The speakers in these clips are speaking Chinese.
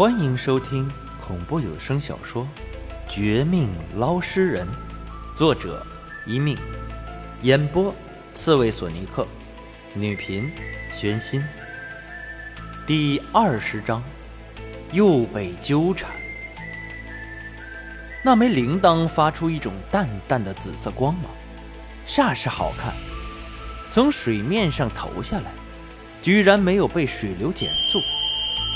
欢迎收听恐怖有声小说《绝命捞尸人》，作者一命，演播刺猬索尼克，女频玄心。第二十章，又被纠缠。那枚铃铛发出一种淡淡的紫色光芒，煞是好看。从水面上投下来，居然没有被水流减速。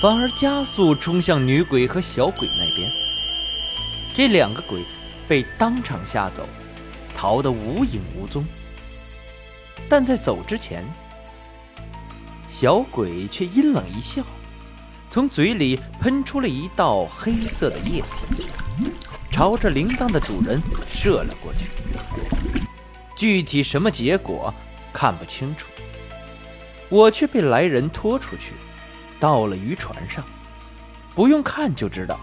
反而加速冲向女鬼和小鬼那边。这两个鬼被当场吓走，逃得无影无踪。但在走之前，小鬼却阴冷一笑，从嘴里喷出了一道黑色的液体，朝着铃铛的主人射了过去。具体什么结果看不清楚，我却被来人拖出去。到了渔船上，不用看就知道，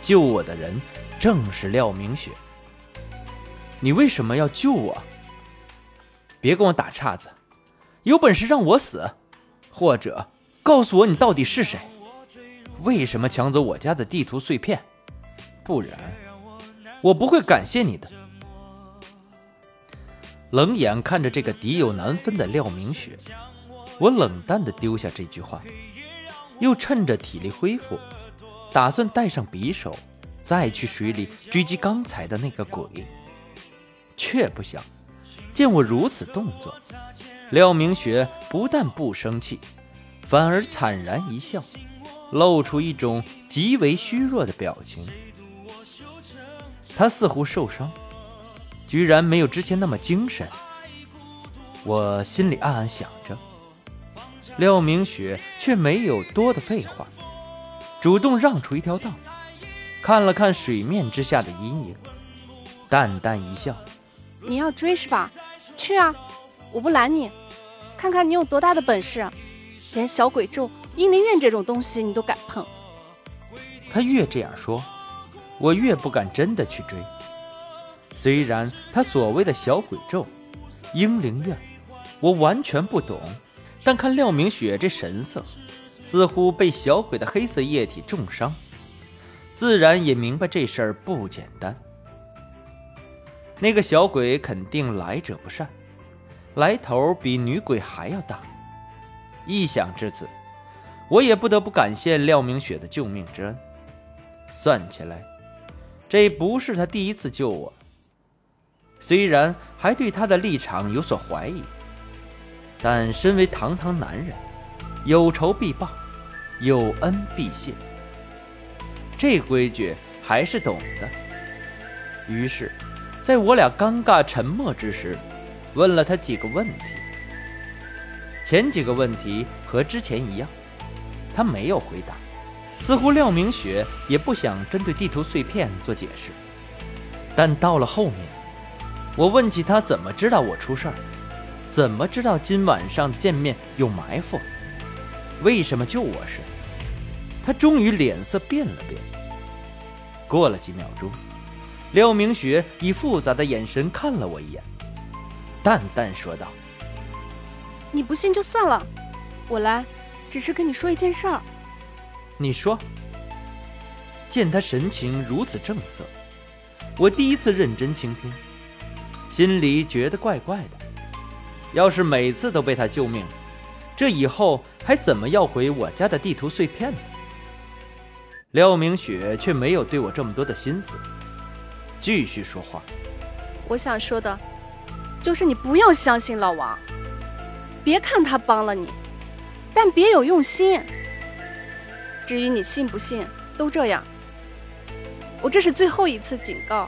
救我的人正是廖明雪。你为什么要救我？别跟我打岔子，有本事让我死，或者告诉我你到底是谁？为什么抢走我家的地图碎片？不然，我不会感谢你的。冷眼看着这个敌友难分的廖明雪，我冷淡的丢下这句话。又趁着体力恢复，打算带上匕首，再去水里追击刚才的那个鬼。却不想，见我如此动作，廖明雪不但不生气，反而惨然一笑，露出一种极为虚弱的表情。他似乎受伤，居然没有之前那么精神。我心里暗暗想着。廖明雪却没有多的废话，主动让出一条道，看了看水面之下的阴影，淡淡一笑：“你要追是吧？去啊，我不拦你。看看你有多大的本事，连小鬼咒、阴灵院这种东西你都敢碰。”他越这样说，我越不敢真的去追。虽然他所谓的小鬼咒、阴灵院，我完全不懂。但看廖明雪这神色，似乎被小鬼的黑色液体重伤，自然也明白这事儿不简单。那个小鬼肯定来者不善，来头比女鬼还要大。一想至此，我也不得不感谢廖明雪的救命之恩。算起来，这不是他第一次救我，虽然还对他的立场有所怀疑。但身为堂堂男人，有仇必报，有恩必谢，这规矩还是懂的。于是，在我俩尴尬沉默之时，问了他几个问题。前几个问题和之前一样，他没有回答，似乎廖明雪也不想针对地图碎片做解释。但到了后面，我问起他怎么知道我出事儿。怎么知道今晚上见面有埋伏？为什么救我时，他终于脸色变了变。过了几秒钟，廖明雪以复杂的眼神看了我一眼，淡淡说道：“你不信就算了，我来，只是跟你说一件事儿。”你说。见他神情如此正色，我第一次认真倾听，心里觉得怪怪的。要是每次都被他救命，这以后还怎么要回我家的地图碎片呢？廖明雪却没有对我这么多的心思，继续说话。我想说的，就是你不要相信老王。别看他帮了你，但别有用心。至于你信不信，都这样。我这是最后一次警告，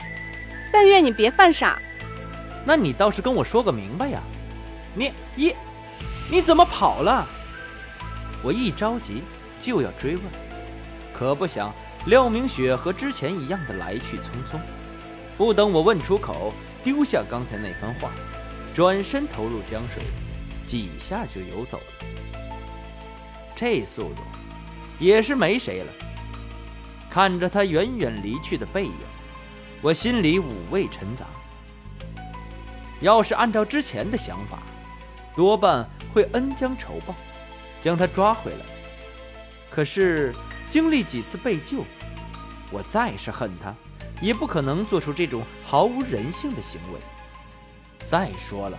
但愿你别犯傻。那你倒是跟我说个明白呀！你一，你怎么跑了？我一着急就要追问，可不想廖明雪和之前一样的来去匆匆，不等我问出口，丢下刚才那番话，转身投入江水，几下就游走了。这速度也是没谁了。看着他远远离去的背影，我心里五味陈杂。要是按照之前的想法，多半会恩将仇报，将他抓回来。可是经历几次被救，我再是恨他，也不可能做出这种毫无人性的行为。再说了，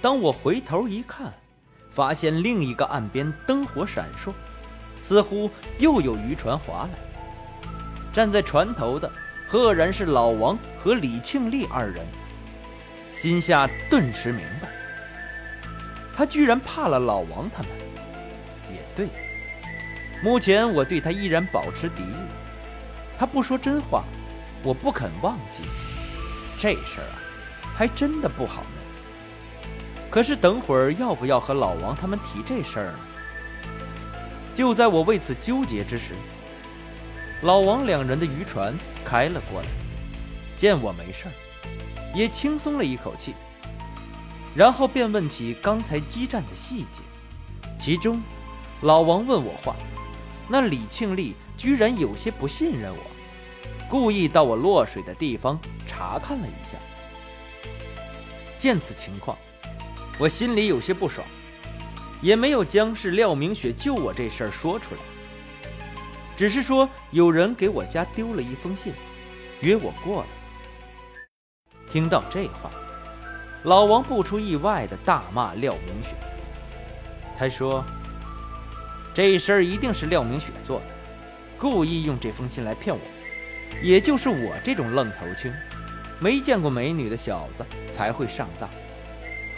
当我回头一看，发现另一个岸边灯火闪烁，似乎又有渔船划来。站在船头的，赫然是老王和李庆利二人。心下顿时明白，他居然怕了老王他们。也对，目前我对他依然保持敌意。他不说真话，我不肯忘记。这事儿啊，还真的不好弄。可是等会儿要不要和老王他们提这事儿呢？就在我为此纠结之时，老王两人的渔船开了过来，见我没事儿。也轻松了一口气，然后便问起刚才激战的细节。其中，老王问我话，那李庆利居然有些不信任我，故意到我落水的地方查看了一下。见此情况，我心里有些不爽，也没有将是廖明雪救我这事儿说出来，只是说有人给我家丢了一封信，约我过来。听到这话，老王不出意外的大骂廖明雪。他说：“这事儿一定是廖明雪做的，故意用这封信来骗我。也就是我这种愣头青，没见过美女的小子才会上当。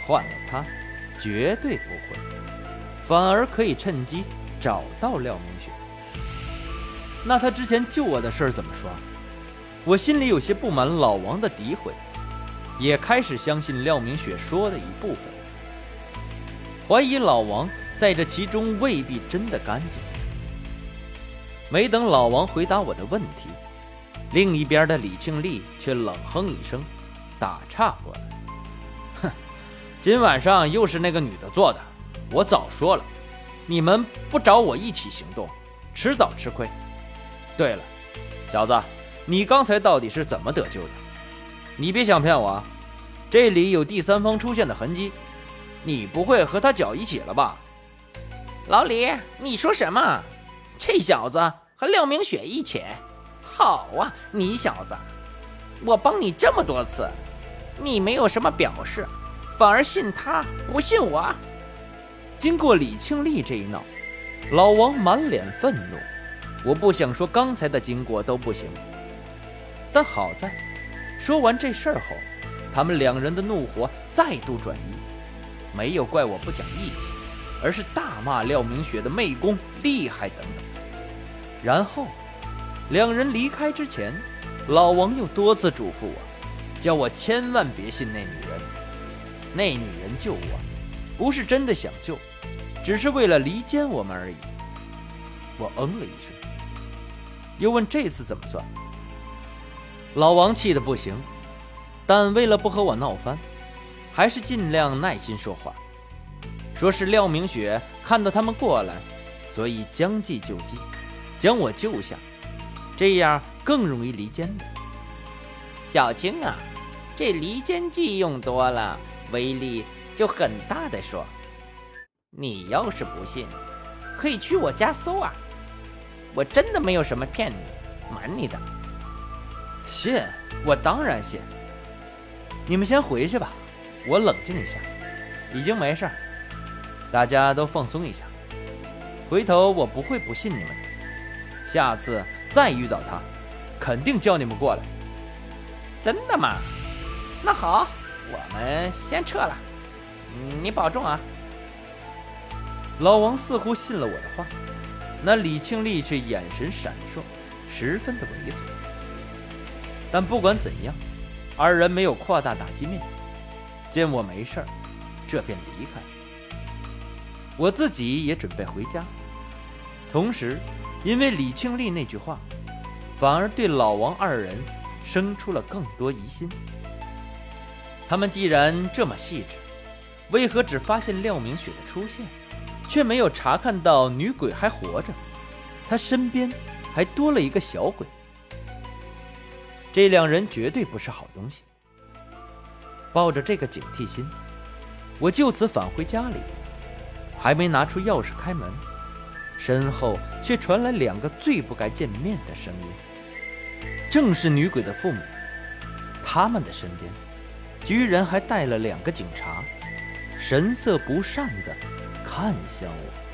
换了他，绝对不会，反而可以趁机找到廖明雪。那他之前救我的事儿怎么说？我心里有些不满老王的诋毁。”也开始相信廖明雪说的一部分，怀疑老王在这其中未必真的干净。没等老王回答我的问题，另一边的李庆利却冷哼一声，打岔过来：“哼，今晚上又是那个女的做的。我早说了，你们不找我一起行动，迟早吃亏。对了，小子，你刚才到底是怎么得救的？”你别想骗我，这里有第三方出现的痕迹，你不会和他搅一起了吧？老李，你说什么？这小子和廖明雪一起？好啊，你小子，我帮你这么多次，你没有什么表示，反而信他不信我。经过李庆利这一闹，老王满脸愤怒。我不想说刚才的经过都不行，但好在。说完这事儿后，他们两人的怒火再度转移，没有怪我不讲义气，而是大骂廖明雪的媚功厉害等等。然后，两人离开之前，老王又多次嘱咐我，叫我千万别信那女人。那女人救我，不是真的想救，只是为了离间我们而已。我嗯了一声，又问这次怎么算。老王气得不行，但为了不和我闹翻，还是尽量耐心说话。说是廖明雪看到他们过来，所以将计就计，将我救下，这样更容易离间的。小青啊，这离间计用多了，威力就很大的说。你要是不信，可以去我家搜啊，我真的没有什么骗你、瞒你的。信，我当然信。你们先回去吧，我冷静一下，已经没事儿，大家都放松一下。回头我不会不信你们，下次再遇到他，肯定叫你们过来。真的吗？那好，我们先撤了，你保重啊。老王似乎信了我的话，那李庆利却眼神闪烁，十分的猥琐。但不管怎样，二人没有扩大打击面。见我没事儿，这便离开。我自己也准备回家。同时，因为李庆利那句话，反而对老王二人生出了更多疑心。他们既然这么细致，为何只发现廖明雪的出现，却没有查看到女鬼还活着？她身边还多了一个小鬼。这两人绝对不是好东西。抱着这个警惕心，我就此返回家里，还没拿出钥匙开门，身后却传来两个最不该见面的声音，正是女鬼的父母。他们的身边，居然还带了两个警察，神色不善地看向我。